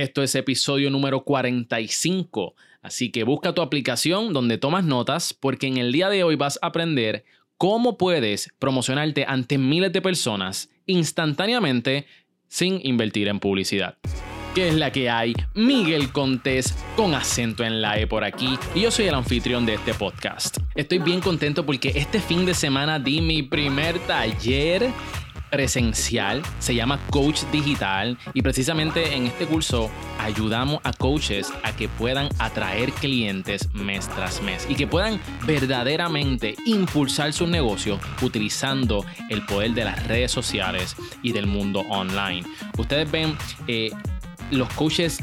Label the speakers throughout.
Speaker 1: Esto es episodio número 45, así que busca tu aplicación donde tomas notas porque en el día de hoy vas a aprender cómo puedes promocionarte ante miles de personas instantáneamente sin invertir en publicidad. ¿Qué es la que hay? Miguel Contés con acento en la E por aquí y yo soy el anfitrión de este podcast. Estoy bien contento porque este fin de semana di mi primer taller presencial, se llama Coach Digital y precisamente en este curso ayudamos a coaches a que puedan atraer clientes mes tras mes y que puedan verdaderamente impulsar su negocio utilizando el poder de las redes sociales y del mundo online. Ustedes ven, eh, los coaches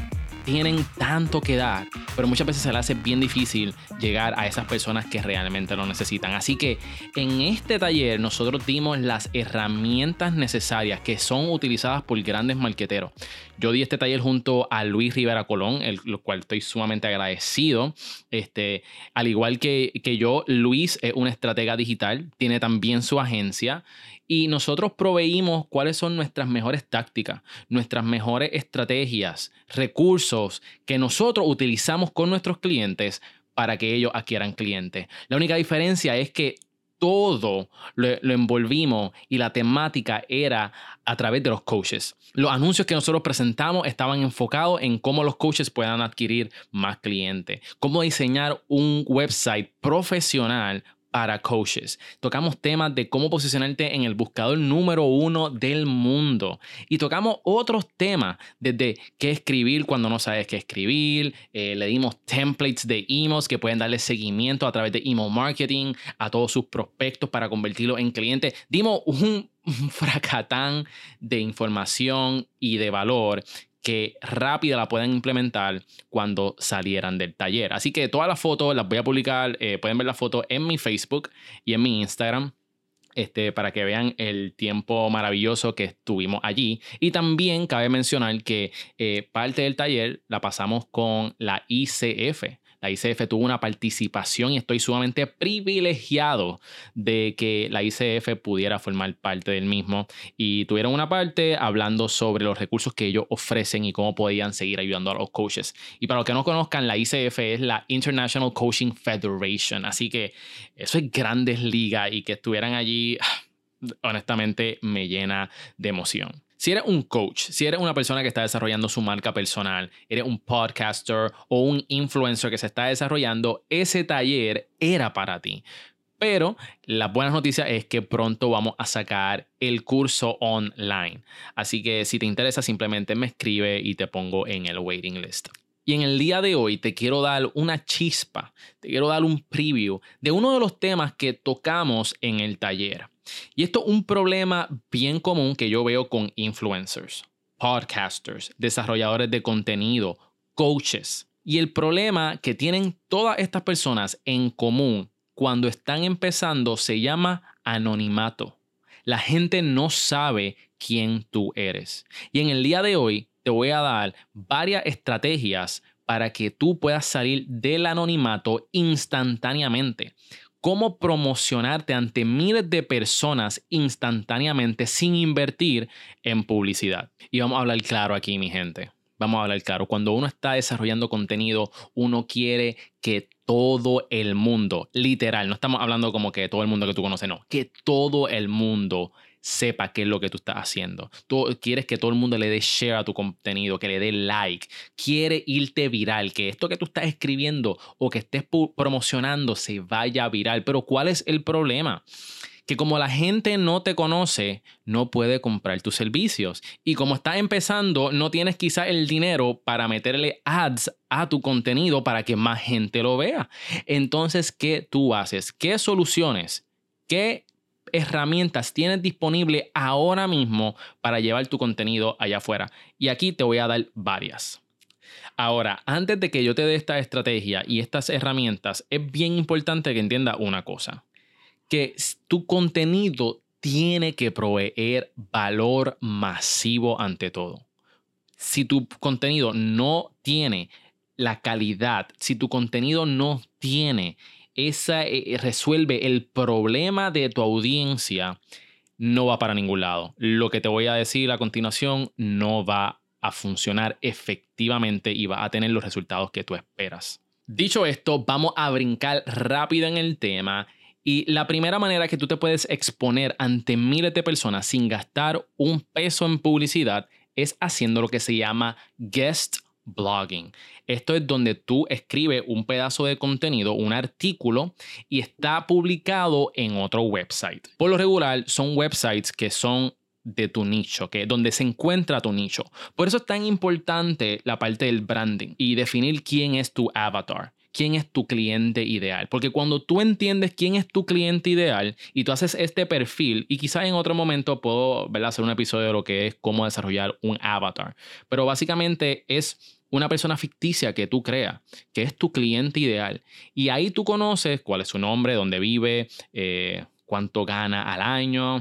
Speaker 1: tienen tanto que dar, pero muchas veces se les hace bien difícil llegar a esas personas que realmente lo necesitan. Así que en este taller nosotros dimos las herramientas necesarias que son utilizadas por grandes marqueteros. Yo di este taller junto a Luis Rivera Colón, el, lo cual estoy sumamente agradecido. Este, al igual que, que yo, Luis es un estratega digital, tiene también su agencia y nosotros proveímos cuáles son nuestras mejores tácticas, nuestras mejores estrategias, recursos que nosotros utilizamos con nuestros clientes para que ellos adquieran clientes. La única diferencia es que todo lo, envolvimos y la temática era a través de los coaches. Los anuncios que nosotros presentamos estaban enfocados en cómo los coaches puedan adquirir más clientes, cómo diseñar un website profesional para coaches. Tocamos temas de cómo posicionarte en el buscador número uno del mundo. Y tocamos otros temas, desde qué escribir cuando no sabes qué escribir. Eh, le dimos templates de emails que pueden darle seguimiento a través de email marketing a todos sus prospectos para convertirlos en clientes. Dimos un fracatán de información y de valor que rápida la pueden implementar cuando salieran del taller. Así que todas las fotos las voy a publicar, eh, pueden ver las fotos en mi Facebook y en mi Instagram. Este, para que vean el tiempo maravilloso que estuvimos allí. Y también cabe mencionar que eh, parte del taller la pasamos con la ICF, la ICF tuvo una participación y estoy sumamente privilegiado de que la ICF pudiera formar parte del mismo y tuvieron una parte hablando sobre los recursos que ellos ofrecen y cómo podían seguir ayudando a los coaches. Y para los que no conozcan, la ICF es la International Coaching Federation, así que eso es grandes ligas y que estuvieran allí, honestamente, me llena de emoción. Si eres un coach, si eres una persona que está desarrollando su marca personal, eres un podcaster o un influencer que se está desarrollando, ese taller era para ti. Pero la buena noticia es que pronto vamos a sacar el curso online. Así que si te interesa, simplemente me escribe y te pongo en el waiting list. Y en el día de hoy te quiero dar una chispa, te quiero dar un preview de uno de los temas que tocamos en el taller. Y esto es un problema bien común que yo veo con influencers, podcasters, desarrolladores de contenido, coaches. Y el problema que tienen todas estas personas en común cuando están empezando se llama anonimato. La gente no sabe quién tú eres. Y en el día de hoy te voy a dar varias estrategias para que tú puedas salir del anonimato instantáneamente cómo promocionarte ante miles de personas instantáneamente sin invertir en publicidad. Y vamos a hablar claro aquí, mi gente. Vamos a hablar claro. Cuando uno está desarrollando contenido, uno quiere que todo el mundo, literal, no estamos hablando como que todo el mundo que tú conoces, no, que todo el mundo sepa qué es lo que tú estás haciendo. Tú quieres que todo el mundo le dé share a tu contenido, que le dé like. Quiere irte viral, que esto que tú estás escribiendo o que estés promocionando se vaya viral. Pero ¿cuál es el problema? que como la gente no te conoce, no puede comprar tus servicios. Y como estás empezando, no tienes quizá el dinero para meterle ads a tu contenido para que más gente lo vea. Entonces, ¿qué tú haces? ¿Qué soluciones? ¿Qué herramientas tienes disponible ahora mismo para llevar tu contenido allá afuera? Y aquí te voy a dar varias. Ahora, antes de que yo te dé esta estrategia y estas herramientas, es bien importante que entienda una cosa, que tu contenido tiene que proveer valor masivo ante todo. Si tu contenido no tiene la calidad, si tu contenido no tiene esa eh, eh, resuelve el problema de tu audiencia, no va para ningún lado. Lo que te voy a decir a continuación no va a funcionar efectivamente y va a tener los resultados que tú esperas. Dicho esto, vamos a brincar rápido en el tema y la primera manera que tú te puedes exponer ante miles de personas sin gastar un peso en publicidad es haciendo lo que se llama guest blogging. Esto es donde tú escribes un pedazo de contenido, un artículo, y está publicado en otro website. Por lo regular, son websites que son de tu nicho, que donde se encuentra tu nicho. Por eso es tan importante la parte del branding y definir quién es tu avatar quién es tu cliente ideal. Porque cuando tú entiendes quién es tu cliente ideal y tú haces este perfil, y quizás en otro momento puedo hacer un episodio de lo que es cómo desarrollar un avatar, pero básicamente es una persona ficticia que tú creas, que es tu cliente ideal. Y ahí tú conoces cuál es su nombre, dónde vive, eh, cuánto gana al año,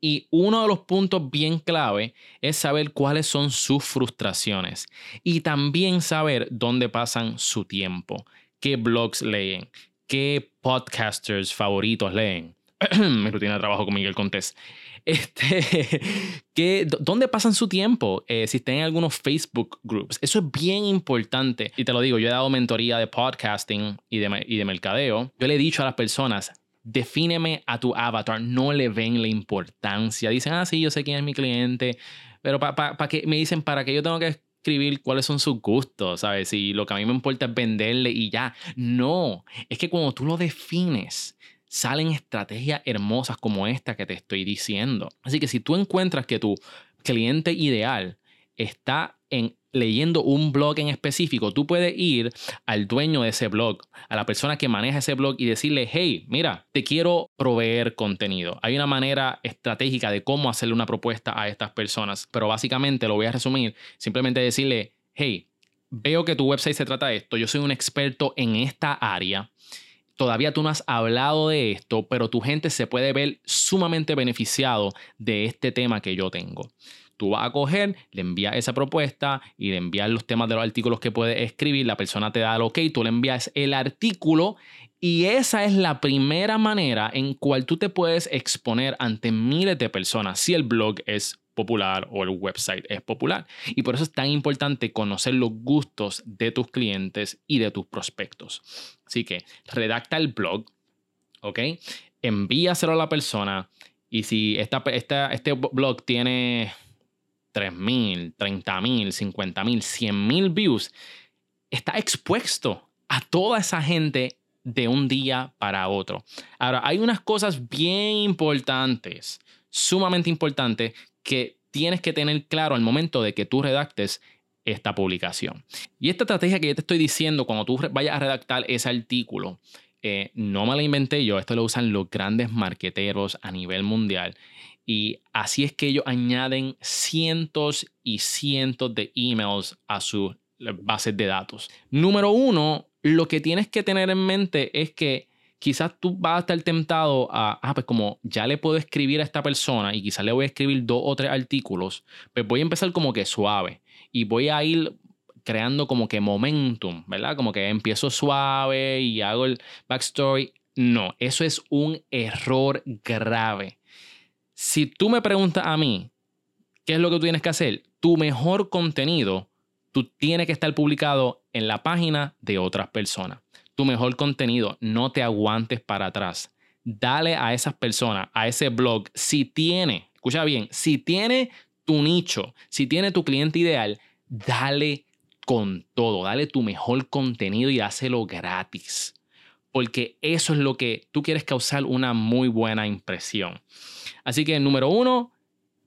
Speaker 1: y uno de los puntos bien clave es saber cuáles son sus frustraciones y también saber dónde pasan su tiempo, qué blogs leen, qué podcasters favoritos leen. Mi rutina de trabajo con Miguel Contés. Este, ¿Dónde pasan su tiempo? Eh, si están en algunos Facebook groups. Eso es bien importante. Y te lo digo, yo he dado mentoría de podcasting y de, y de mercadeo. Yo le he dicho a las personas, defíneme a tu avatar, no le ven la importancia. Dicen, ah, sí, yo sé quién es mi cliente, pero para que me dicen, ¿para qué yo tengo que escribir cuáles son sus gustos? ¿Sabes? Si lo que a mí me importa es venderle y ya. No, es que cuando tú lo defines, salen estrategias hermosas como esta que te estoy diciendo. Así que si tú encuentras que tu cliente ideal está en leyendo un blog en específico, tú puedes ir al dueño de ese blog, a la persona que maneja ese blog y decirle, hey, mira, te quiero proveer contenido. Hay una manera estratégica de cómo hacerle una propuesta a estas personas, pero básicamente lo voy a resumir, simplemente decirle, hey, veo que tu website se trata de esto, yo soy un experto en esta área. Todavía tú no has hablado de esto, pero tu gente se puede ver sumamente beneficiado de este tema que yo tengo. Tú vas a coger, le envías esa propuesta y le envías los temas de los artículos que puedes escribir. La persona te da el ok, tú le envías el artículo y esa es la primera manera en cual tú te puedes exponer ante miles de personas si el blog es popular o el website es popular. Y por eso es tan importante conocer los gustos de tus clientes y de tus prospectos. Así que redacta el blog, ¿ok? Envíaselo a la persona. Y si esta, este blog tiene 3.000, 30.000, 50.000, 100.000 views, está expuesto a toda esa gente de un día para otro. Ahora, hay unas cosas bien importantes, sumamente importantes, que tienes que tener claro al momento de que tú redactes esta publicación. Y esta estrategia que yo te estoy diciendo cuando tú vayas a redactar ese artículo, eh, no me la inventé yo, esto lo usan los grandes marqueteros a nivel mundial y así es que ellos añaden cientos y cientos de emails a sus bases de datos. Número uno, lo que tienes que tener en mente es que quizás tú vas a estar tentado a, ah, pues como ya le puedo escribir a esta persona y quizás le voy a escribir dos o tres artículos, pues voy a empezar como que suave y voy a ir creando como que momentum, ¿verdad? Como que empiezo suave y hago el backstory. No, eso es un error grave. Si tú me preguntas a mí, ¿qué es lo que tú tienes que hacer? Tu mejor contenido, tú tienes que estar publicado en la página de otras personas. Tu mejor contenido, no te aguantes para atrás. Dale a esas personas, a ese blog, si tiene, escucha bien, si tiene tu nicho, si tiene tu cliente ideal, dale con todo, dale tu mejor contenido y hácelo gratis. Porque eso es lo que tú quieres causar una muy buena impresión. Así que número uno,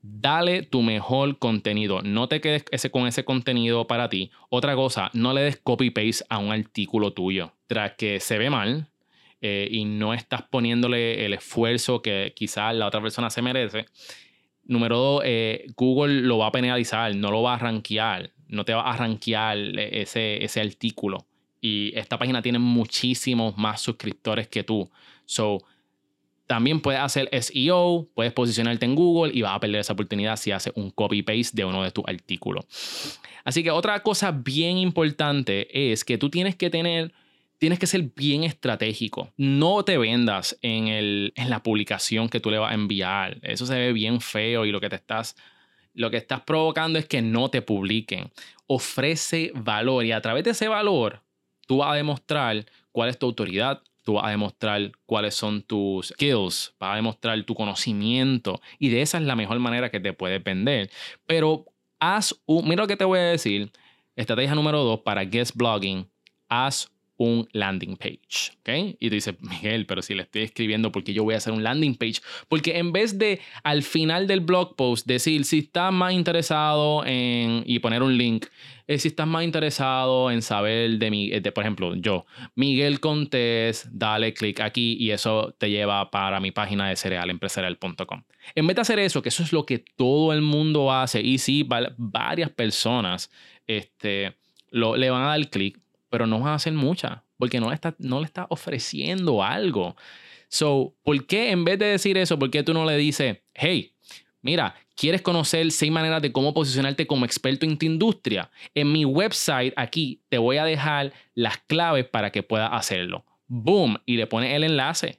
Speaker 1: dale tu mejor contenido. No te quedes ese, con ese contenido para ti. Otra cosa, no le des copy-paste a un artículo tuyo. Tras que se ve mal eh, y no estás poniéndole el esfuerzo que quizás la otra persona se merece. Número dos, eh, Google lo va a penalizar, no lo va a rankear, no te va a rankear ese, ese artículo. Y esta página tiene muchísimos más suscriptores que tú. So, también puedes hacer SEO, puedes posicionarte en Google y vas a perder esa oportunidad si haces un copy-paste de uno de tus artículos. Así que otra cosa bien importante es que tú tienes que tener, tienes que ser bien estratégico. No te vendas en, el, en la publicación que tú le vas a enviar. Eso se ve bien feo y lo que te estás lo que estás provocando es que no te publiquen. Ofrece valor y a través de ese valor tú vas a demostrar cuál es tu autoridad, tú vas a demostrar cuáles son tus skills, vas a demostrar tu conocimiento y de esa es la mejor manera que te puedes vender. Pero haz un, mira lo que te voy a decir, estrategia número dos para guest blogging, haz un landing page, ¿ok? Y tú dices, Miguel, pero si le estoy escribiendo, ¿por qué yo voy a hacer un landing page? Porque en vez de al final del blog post decir, si estás más interesado en, y poner un link, eh, si estás más interesado en saber de mi, de, por ejemplo, yo, Miguel Contés, dale clic aquí y eso te lleva para mi página de cerealempresarial.com. En vez de hacer eso, que eso es lo que todo el mundo hace, y sí, varias personas este, lo, le van a dar clic, pero no van a hacer muchas, porque no le está, no está ofreciendo algo. So, ¿por qué en vez de decir eso, por qué tú no le dices, hey, mira, ¿quieres conocer seis maneras de cómo posicionarte como experto en tu industria? En mi website aquí te voy a dejar las claves para que puedas hacerlo. Boom, y le pones el enlace.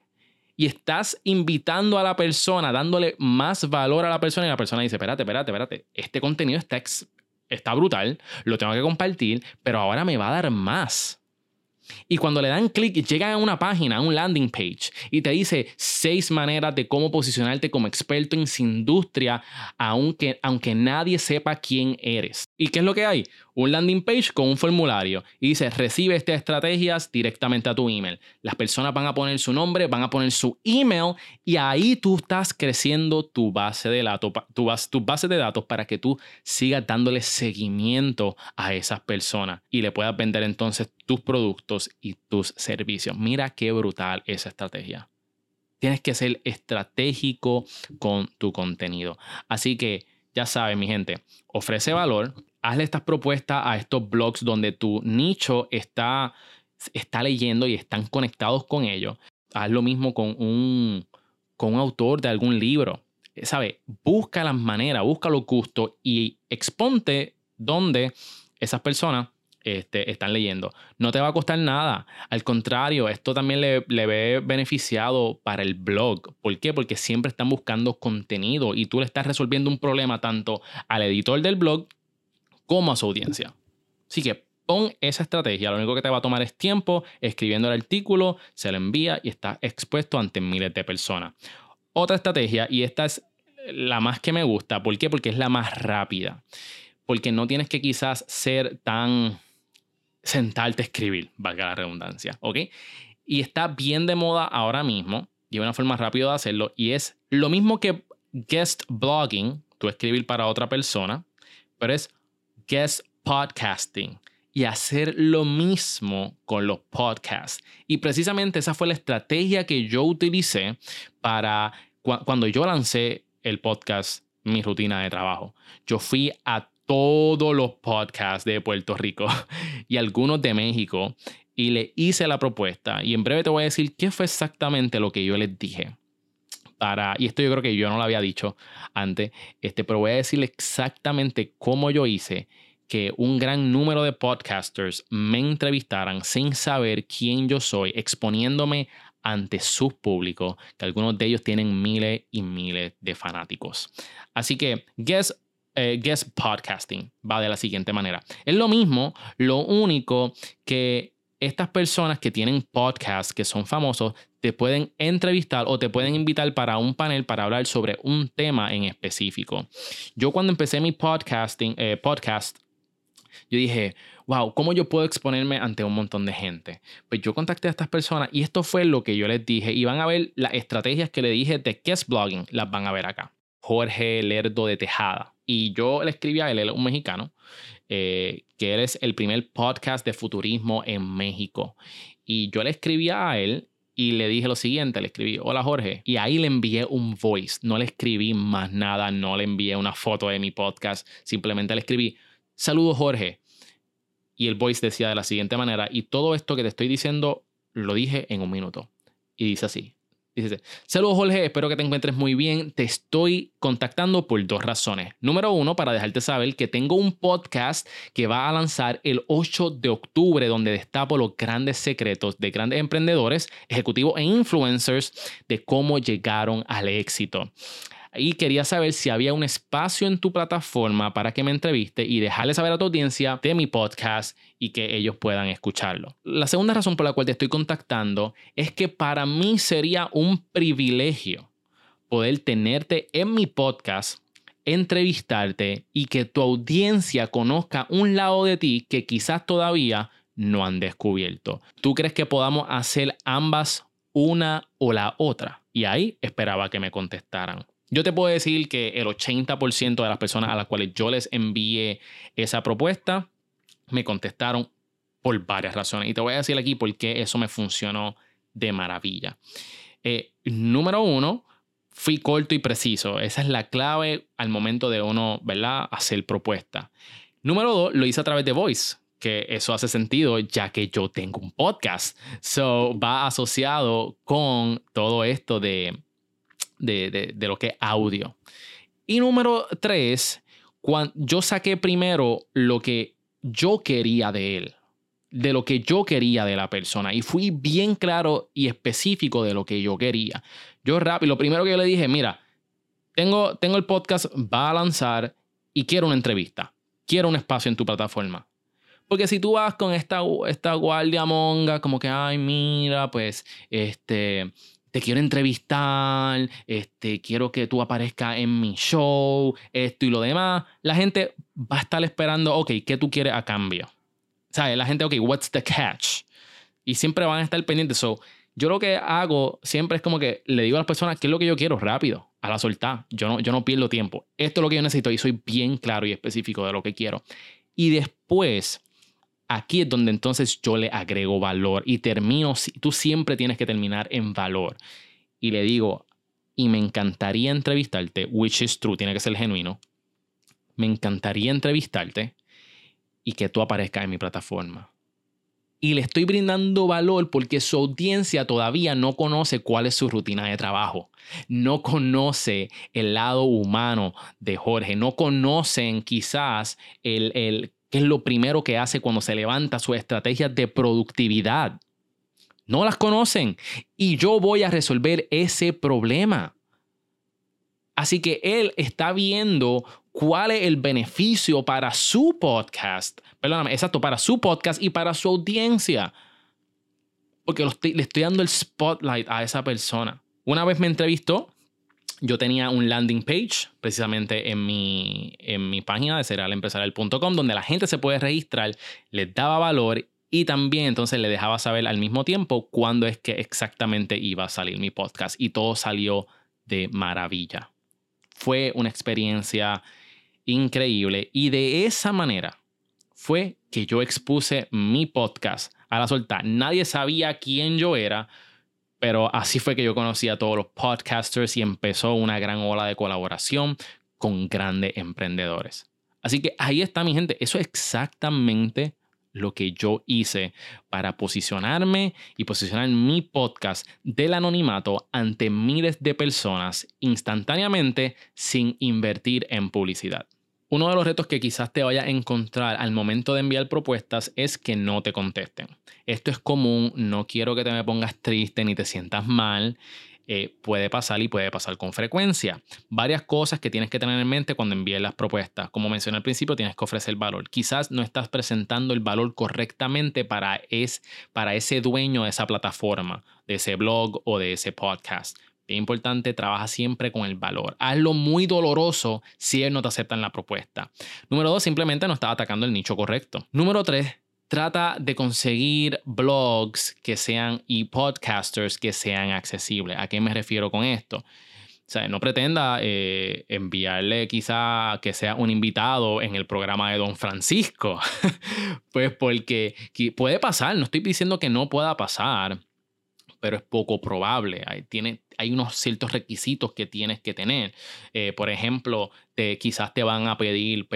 Speaker 1: Y estás invitando a la persona, dándole más valor a la persona y la persona dice, espérate, espérate, espérate, este contenido está está brutal, lo tengo que compartir, pero ahora me va a dar más. Y cuando le dan clic, llegan a una página, a un landing page, y te dice seis maneras de cómo posicionarte como experto en su industria, aunque, aunque nadie sepa quién eres. ¿Y qué es lo que hay? Un landing page con un formulario y dice, recibe estas estrategias directamente a tu email. Las personas van a poner su nombre, van a poner su email y ahí tú estás creciendo tu base de datos, tu base, tu base de datos para que tú sigas dándole seguimiento a esas personas y le puedas vender entonces tus productos y tus servicios. Mira qué brutal esa estrategia. Tienes que ser estratégico con tu contenido. Así que ya sabes, mi gente, ofrece valor, hazle estas propuestas a estos blogs donde tu nicho está, está leyendo y están conectados con ellos. Haz lo mismo con un, con autor de algún libro. ¿Sabe? Busca las maneras, busca los gustos y exponte donde esas personas este, están leyendo. No te va a costar nada. Al contrario, esto también le, le, ve beneficiado para el blog. ¿Por qué? Porque siempre están buscando contenido y tú le estás resolviendo un problema tanto al editor del blog como a su audiencia. Así que pon esa estrategia. Lo único que te va a tomar es tiempo escribiendo el artículo, se lo envía y está expuesto ante miles de personas. Otra estrategia, y esta es la más que me gusta. ¿Por qué? Porque es la más rápida. Porque no tienes que quizás ser tan sentarte a escribir, valga la redundancia, ¿ok? Y está bien de moda ahora mismo, y una forma rápida de hacerlo, y es lo mismo que guest blogging, tú escribir para otra persona, pero es guest podcasting y hacer lo mismo con los podcasts. Y precisamente esa fue la estrategia que yo utilicé para cuando yo lancé el podcast, mi rutina de trabajo. Yo fui a todos los podcasts de Puerto Rico y algunos de México y le hice la propuesta y en breve te voy a decir qué fue exactamente lo que yo les dije. Para, y esto yo creo que yo no lo había dicho antes, este, pero voy a decirle exactamente cómo yo hice que un gran número de podcasters me entrevistaran sin saber quién yo soy, exponiéndome ante su público, que algunos de ellos tienen miles y miles de fanáticos. Así que, guess eh, guest podcasting va de la siguiente manera. Es lo mismo, lo único que estas personas que tienen podcasts que son famosos te pueden entrevistar o te pueden invitar para un panel para hablar sobre un tema en específico. Yo cuando empecé mi podcasting, eh, podcast, yo dije, wow, ¿cómo yo puedo exponerme ante un montón de gente? Pues yo contacté a estas personas y esto fue lo que yo les dije. Y van a ver las estrategias que le dije de guest blogging, las van a ver acá. Jorge Lerdo de Tejada. Y yo le escribí a él, él es un mexicano, eh, que él es el primer podcast de futurismo en México. Y yo le escribí a él y le dije lo siguiente, le escribí, hola Jorge, y ahí le envié un voice, no le escribí más nada, no le envié una foto de mi podcast, simplemente le escribí, saludos Jorge. Y el voice decía de la siguiente manera, y todo esto que te estoy diciendo lo dije en un minuto. Y dice así, Dice, saludos Jorge, espero que te encuentres muy bien. Te estoy contactando por dos razones. Número uno, para dejarte saber que tengo un podcast que va a lanzar el 8 de octubre donde destapo los grandes secretos de grandes emprendedores, ejecutivos e influencers de cómo llegaron al éxito. Y quería saber si había un espacio en tu plataforma para que me entreviste y dejarle saber a tu audiencia de mi podcast y que ellos puedan escucharlo. La segunda razón por la cual te estoy contactando es que para mí sería un privilegio poder tenerte en mi podcast, entrevistarte y que tu audiencia conozca un lado de ti que quizás todavía no han descubierto. ¿Tú crees que podamos hacer ambas una o la otra? Y ahí esperaba que me contestaran. Yo te puedo decir que el 80% de las personas a las cuales yo les envié esa propuesta me contestaron por varias razones. Y te voy a decir aquí por qué eso me funcionó de maravilla. Eh, número uno, fui corto y preciso. Esa es la clave al momento de uno, ¿verdad?, hacer propuesta. Número dos, lo hice a través de Voice, que eso hace sentido ya que yo tengo un podcast. So, va asociado con todo esto de de, lo que es audio. Y número tres, cuando yo saqué primero lo que yo quería de él, de lo que yo quería de la persona. Y fui bien claro y específico de lo que yo quería. Yo rápido, lo primero que yo le dije, mira, tengo, tengo el podcast, va a lanzar y quiero una entrevista. Quiero un espacio en tu plataforma. Porque si tú vas con esta, esta guardia monga, como que, ay, mira, pues, este, te quiero entrevistar, este, quiero que tú aparezcas en mi show, esto y lo demás, la gente va a estar esperando, ok, ¿qué tú quieres a cambio? ¿Sabes? La gente, ok, what's the catch? Y siempre van a estar pendientes. So, yo lo que hago siempre es como que le digo a las personas qué es lo que yo quiero rápido, a la soltar. Yo no, yo no pierdo tiempo. Esto es lo que yo necesito y soy bien claro y específico de lo que quiero. Y después Aquí es donde entonces yo le agrego valor y termino, tú siempre tienes que terminar en valor. Y le digo, y me encantaría entrevistarte, which is true, tiene que ser genuino. Me encantaría entrevistarte y que tú aparezcas en mi plataforma. Y le estoy brindando valor porque su audiencia todavía no conoce cuál es su rutina de trabajo. No conoce el lado humano de Jorge. No conocen quizás el, el ¿Qué es lo primero que hace cuando se levanta su estrategia de productividad? No las conocen y yo voy a resolver ese problema. Así que él está viendo cuál es el beneficio para su podcast, perdóname, exacto, para su podcast y para su audiencia. Porque le estoy dando el spotlight a esa persona. Una vez me entrevistó yo tenía un landing page precisamente en mi, en mi página de serialempresarial.com donde la gente se puede registrar, les daba valor y también entonces le dejaba saber al mismo tiempo cuándo es que exactamente iba a salir mi podcast y todo salió de maravilla. Fue una experiencia increíble y de esa manera fue que yo expuse mi podcast a la solta. Nadie sabía quién yo era, pero así fue que yo conocí a todos los podcasters y empezó una gran ola de colaboración con grandes emprendedores. Así que ahí está mi gente, eso es exactamente lo que yo hice para posicionarme y posicionar mi podcast del anonimato ante miles de personas instantáneamente sin invertir en publicidad. Uno de los retos que quizás te vaya a encontrar al momento de enviar propuestas es que no te contesten. Esto es común, no quiero que te me pongas triste ni te sientas mal. Eh, puede pasar y puede pasar con frecuencia. Varias cosas que tienes que tener en mente cuando envíes las propuestas. Como mencioné al principio, tienes que ofrecer valor. Quizás no estás presentando el valor correctamente para, es, para ese dueño de esa plataforma, de ese blog o de ese podcast. Bien importante, trabaja siempre con el valor. Hazlo muy doloroso si él no te acepta en la propuesta. Número dos, simplemente no estás atacando el nicho correcto. Número tres, trata de conseguir blogs que sean y podcasters que sean accesibles. ¿A qué me refiero con esto? O sea, no pretenda eh, enviarle quizá que sea un invitado en el programa de Don Francisco. pues porque puede pasar, no estoy diciendo que no pueda pasar, pero es poco probable. Hay, tiene, hay unos ciertos requisitos que tienes que tener. Eh, por ejemplo, quizás te van a pedir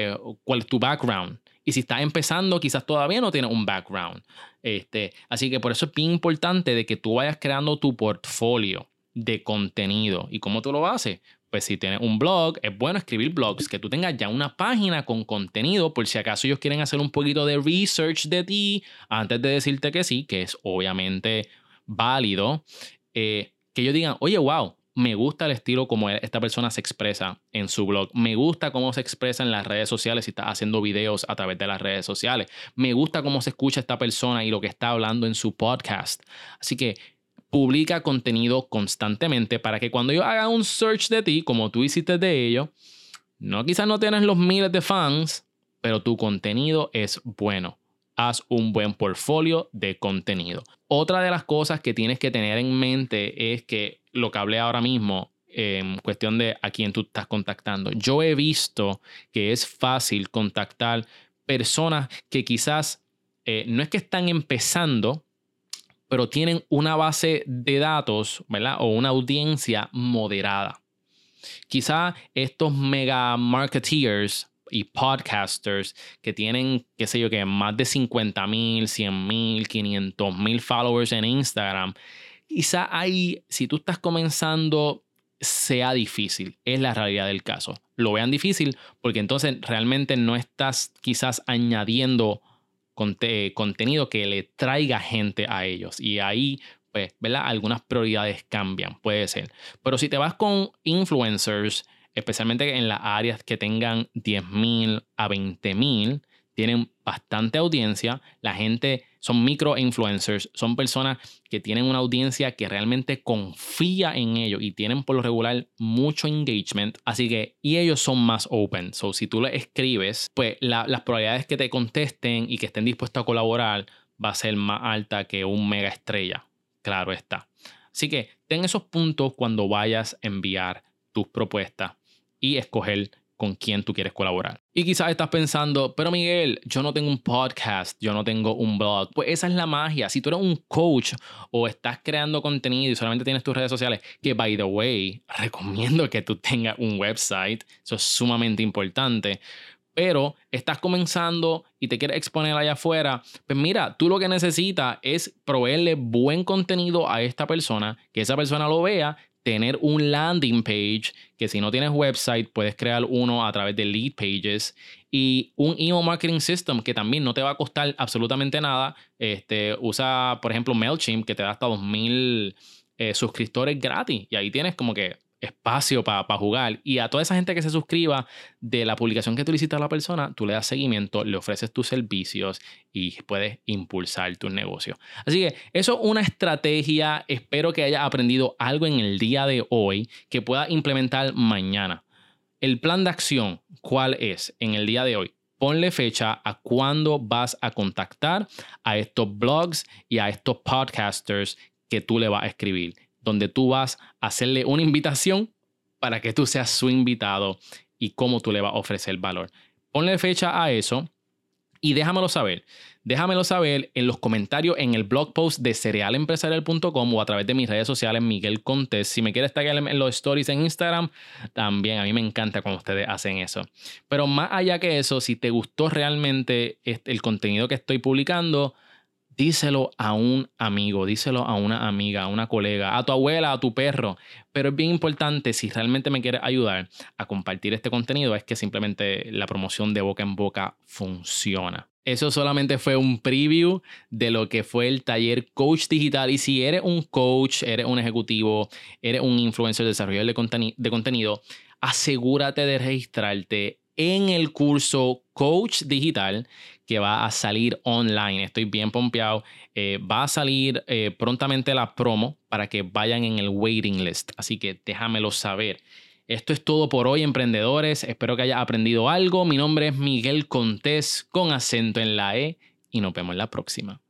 Speaker 1: cuál es tu background. Y si estás empezando, quizás todavía no tienes un background. Este, así que por eso es bien importante de que tú vayas creando tu portfolio de contenido. ¿Y cómo tú lo haces? Pues si tienes un blog, es bueno escribir blogs, que tú tengas ya una página con contenido por si acaso ellos quieren hacer un poquito de research de ti antes de decirte que sí, que es obviamente válido, eh, que ellos digan, oye, wow, me gusta el estilo como esta persona se expresa en su blog. Me gusta cómo se expresa en las redes sociales y está haciendo videos a través de las redes sociales. Me gusta cómo se escucha esta persona y lo que está hablando en su podcast. Así que publica contenido constantemente para que cuando yo haga un search de ti, como tú hiciste de ello, no quizás no tienes los miles de fans, pero tu contenido es bueno. Haz un buen portfolio de contenido. Otra de las cosas que tienes que tener en mente es que lo que hablé ahora mismo, en cuestión de a quién tú estás contactando. Yo he visto que es fácil contactar personas que quizás eh, no es que están empezando, pero tienen una base de datos, ¿verdad? O una audiencia moderada. Quizá estos mega marketeers y podcasters que tienen, qué sé yo, que más de 50 mil, 100 mil, 500 mil followers en Instagram, quizá ahí, si tú estás comenzando, sea difícil. Es la realidad del caso. Lo vean difícil porque entonces realmente no estás quizás añadiendo contenido que le traiga gente a ellos. Y ahí, pues, ¿verdad? Algunas prioridades cambian, puede ser. Pero si te vas con influencers, especialmente en las áreas que tengan 10.000 a 20.000, tienen bastante audiencia. La gente son micro influencers, son personas que tienen una audiencia que realmente confía en ellos y tienen por lo regular mucho engagement. Así que, y ellos son más open. So, si tú le escribes, pues las probabilidades que te contesten y que estén dispuestos a colaborar va a ser más alta que un mega estrella. Claro está. Así que ten esos puntos cuando vayas a enviar tus propuestas y escoger con quién tú quieres colaborar. Y quizás estás pensando, pero Miguel, yo no tengo un podcast, yo no tengo un blog. Pues esa es la magia. Si tú eres un coach o estás creando contenido y solamente tienes tus redes sociales, que by the way, recomiendo que tú tengas un website. Eso es sumamente importante. Pero estás comenzando y te quieres exponer allá afuera, pues mira, tú lo que necesitas es proveerle buen contenido a esta persona, que esa persona lo vea tener un landing page, que si no tienes website, puedes crear uno a través de lead pages y un email marketing system que también no te va a costar absolutamente nada. Este, usa, por ejemplo, MailChimp que te da hasta 2000 eh, suscriptores gratis y ahí tienes como que espacio para jugar. Y a toda esa gente que se suscriba de la publicación que tú le a la persona, tú le das seguimiento, le ofreces tus servicios y puedes impulsar tu negocio. Así que eso es una estrategia. Espero que hayas aprendido algo en el día de hoy que pueda implementar mañana. El plan de acción, ¿cuál es en el día de hoy? Ponle fecha a cuándo vas a contactar a estos blogs y a estos podcasters que tú le vas a escribir donde tú vas a hacerle una invitación para que tú seas su invitado y cómo tú le vas a ofrecer valor. Ponle fecha a eso y déjamelo saber. Déjamelo saber en los comentarios en el blog post de cerealempresarial.com o a través de mis redes sociales Miguel Contés. Si me quieres taggear en los stories en Instagram, también a mí me encanta cuando ustedes hacen eso. Pero más allá que eso, si te gustó realmente el contenido que estoy publicando, díselo a un amigo, díselo a una amiga, a una colega, a tu abuela, a tu perro. Pero es bien importante, si realmente me quieres ayudar a compartir este contenido, es que simplemente la promoción de boca en boca funciona. Eso solamente fue un preview de lo que fue el taller Coach Digital. Y si eres un coach, eres un ejecutivo, eres un influencer, desarrollador de, de contenido, asegúrate de registrarte en el curso Coach Digital que va a salir online. Estoy bien pompeado. Eh, va a salir eh, prontamente la promo para que vayan en el waiting list. Así que déjamelo saber. Esto es todo por hoy, emprendedores. Espero que hayas aprendido algo. Mi nombre es Miguel Contés con acento en la E y nos vemos en la próxima.